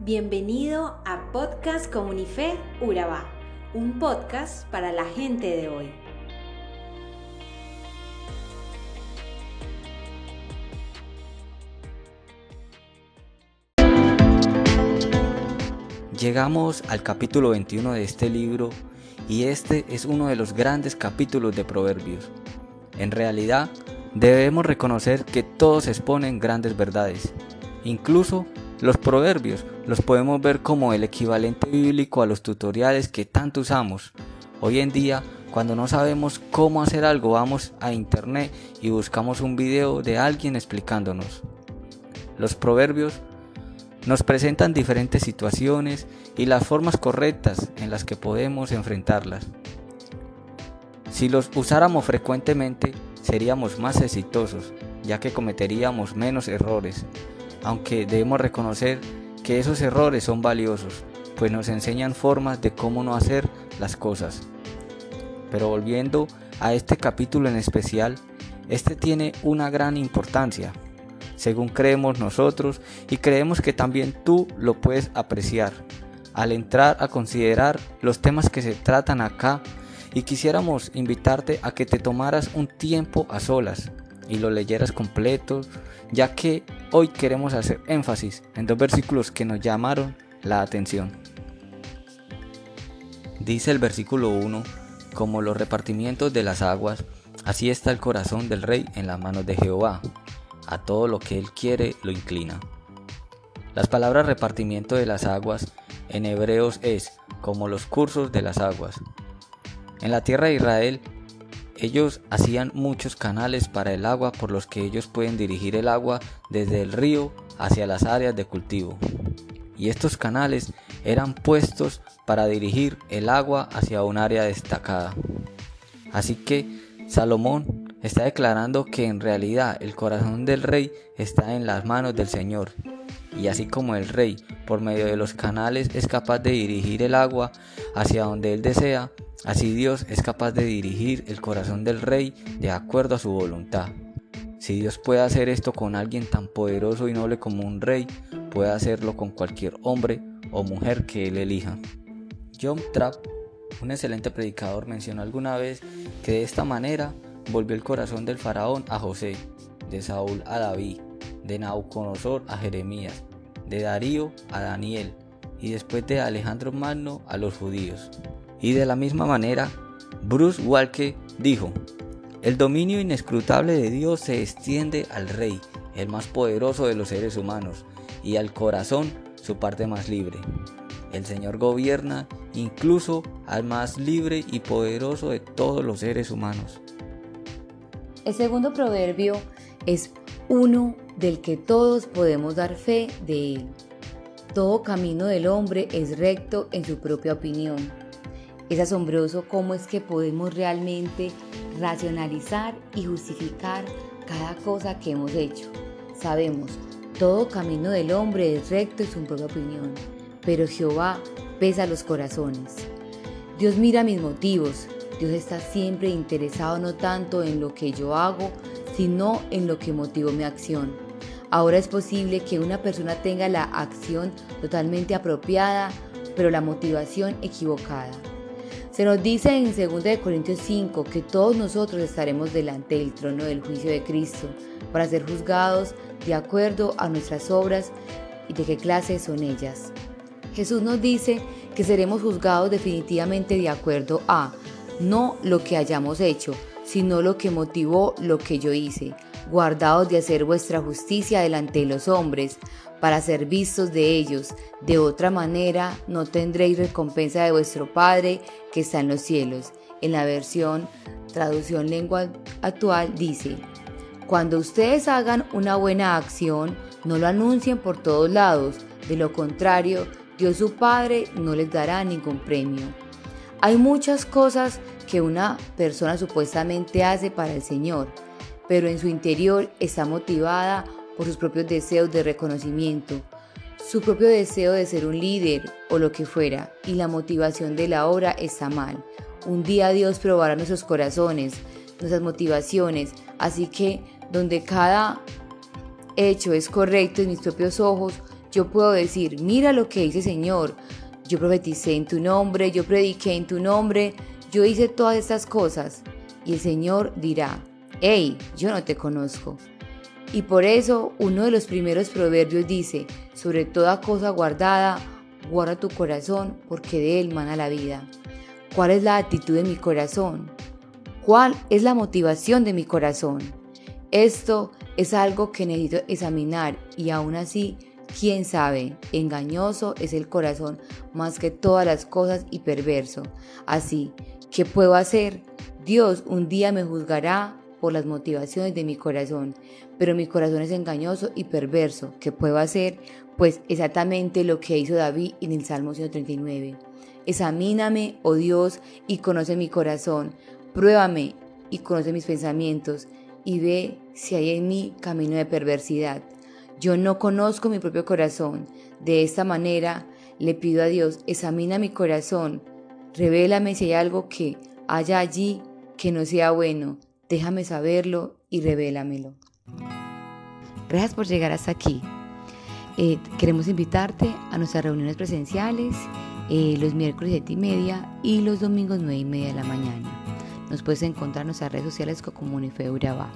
Bienvenido a Podcast Comunife Urabá, un podcast para la gente de hoy. Llegamos al capítulo 21 de este libro y este es uno de los grandes capítulos de Proverbios. En realidad, debemos reconocer que todos exponen grandes verdades, incluso los proverbios los podemos ver como el equivalente bíblico a los tutoriales que tanto usamos. Hoy en día, cuando no sabemos cómo hacer algo, vamos a internet y buscamos un video de alguien explicándonos. Los proverbios nos presentan diferentes situaciones y las formas correctas en las que podemos enfrentarlas. Si los usáramos frecuentemente, seríamos más exitosos, ya que cometeríamos menos errores aunque debemos reconocer que esos errores son valiosos, pues nos enseñan formas de cómo no hacer las cosas. Pero volviendo a este capítulo en especial, este tiene una gran importancia, según creemos nosotros y creemos que también tú lo puedes apreciar. Al entrar a considerar los temas que se tratan acá, y quisiéramos invitarte a que te tomaras un tiempo a solas y lo leyeras completo, ya que hoy queremos hacer énfasis en dos versículos que nos llamaron la atención. Dice el versículo 1, como los repartimientos de las aguas, así está el corazón del rey en las manos de Jehová, a todo lo que él quiere lo inclina. Las palabras repartimiento de las aguas en hebreos es como los cursos de las aguas. En la tierra de Israel ellos hacían muchos canales para el agua por los que ellos pueden dirigir el agua desde el río hacia las áreas de cultivo. Y estos canales eran puestos para dirigir el agua hacia un área destacada. Así que Salomón está declarando que en realidad el corazón del rey está en las manos del Señor. Y así como el rey, por medio de los canales, es capaz de dirigir el agua hacia donde él desea, Así Dios es capaz de dirigir el corazón del rey de acuerdo a su voluntad. Si Dios puede hacer esto con alguien tan poderoso y noble como un rey, puede hacerlo con cualquier hombre o mujer que él elija. John Trapp, un excelente predicador, mencionó alguna vez que de esta manera volvió el corazón del faraón a José, de Saúl a David, de Nauconosor a Jeremías, de Darío a Daniel y después de Alejandro Magno a los judíos. Y de la misma manera, Bruce Walker dijo, el dominio inescrutable de Dios se extiende al rey, el más poderoso de los seres humanos, y al corazón, su parte más libre. El Señor gobierna incluso al más libre y poderoso de todos los seres humanos. El segundo proverbio es uno del que todos podemos dar fe de él. Todo camino del hombre es recto en su propia opinión es asombroso cómo es que podemos realmente racionalizar y justificar cada cosa que hemos hecho. Sabemos, todo camino del hombre es recto en su propia opinión, pero Jehová pesa los corazones. Dios mira mis motivos, Dios está siempre interesado no tanto en lo que yo hago, sino en lo que motivó mi acción. Ahora es posible que una persona tenga la acción totalmente apropiada, pero la motivación equivocada. Se nos dice en 2 Corintios 5 que todos nosotros estaremos delante del trono del juicio de Cristo para ser juzgados de acuerdo a nuestras obras y de qué clase son ellas. Jesús nos dice que seremos juzgados definitivamente de acuerdo a no lo que hayamos hecho, sino lo que motivó lo que yo hice, guardados de hacer vuestra justicia delante de los hombres, para ser vistos de ellos. De otra manera no tendréis recompensa de vuestro Padre que está en los cielos. En la versión traducción lengua actual dice, cuando ustedes hagan una buena acción, no lo anuncien por todos lados, de lo contrario, Dios su Padre no les dará ningún premio. Hay muchas cosas que una persona supuestamente hace para el Señor, pero en su interior está motivada por sus propios deseos de reconocimiento, su propio deseo de ser un líder o lo que fuera, y la motivación de la obra está mal. Un día Dios probará nuestros corazones, nuestras motivaciones, así que donde cada hecho es correcto en mis propios ojos, yo puedo decir, mira lo que dice Señor, yo profeticé en tu nombre, yo prediqué en tu nombre, yo hice todas estas cosas. Y el Señor dirá, hey, yo no te conozco. Y por eso uno de los primeros proverbios dice, sobre toda cosa guardada, guarda tu corazón, porque de él mana la vida. ¿Cuál es la actitud de mi corazón? ¿Cuál es la motivación de mi corazón? Esto es algo que necesito examinar y aún así ¿Quién sabe? Engañoso es el corazón más que todas las cosas y perverso. Así, ¿qué puedo hacer? Dios un día me juzgará por las motivaciones de mi corazón, pero mi corazón es engañoso y perverso. ¿Qué puedo hacer? Pues exactamente lo que hizo David en el Salmo 139. Examíname, oh Dios, y conoce mi corazón. Pruébame y conoce mis pensamientos, y ve si hay en mí camino de perversidad yo no conozco mi propio corazón. De esta manera le pido a Dios, examina mi corazón, revélame si hay algo que haya allí que no sea bueno, déjame saberlo y revélamelo. Gracias por llegar hasta aquí. Eh, queremos invitarte a nuestras reuniones presenciales eh, los miércoles 7 y media y los domingos 9 y media de la mañana. Nos puedes encontrar en nuestras redes sociales como Urabá.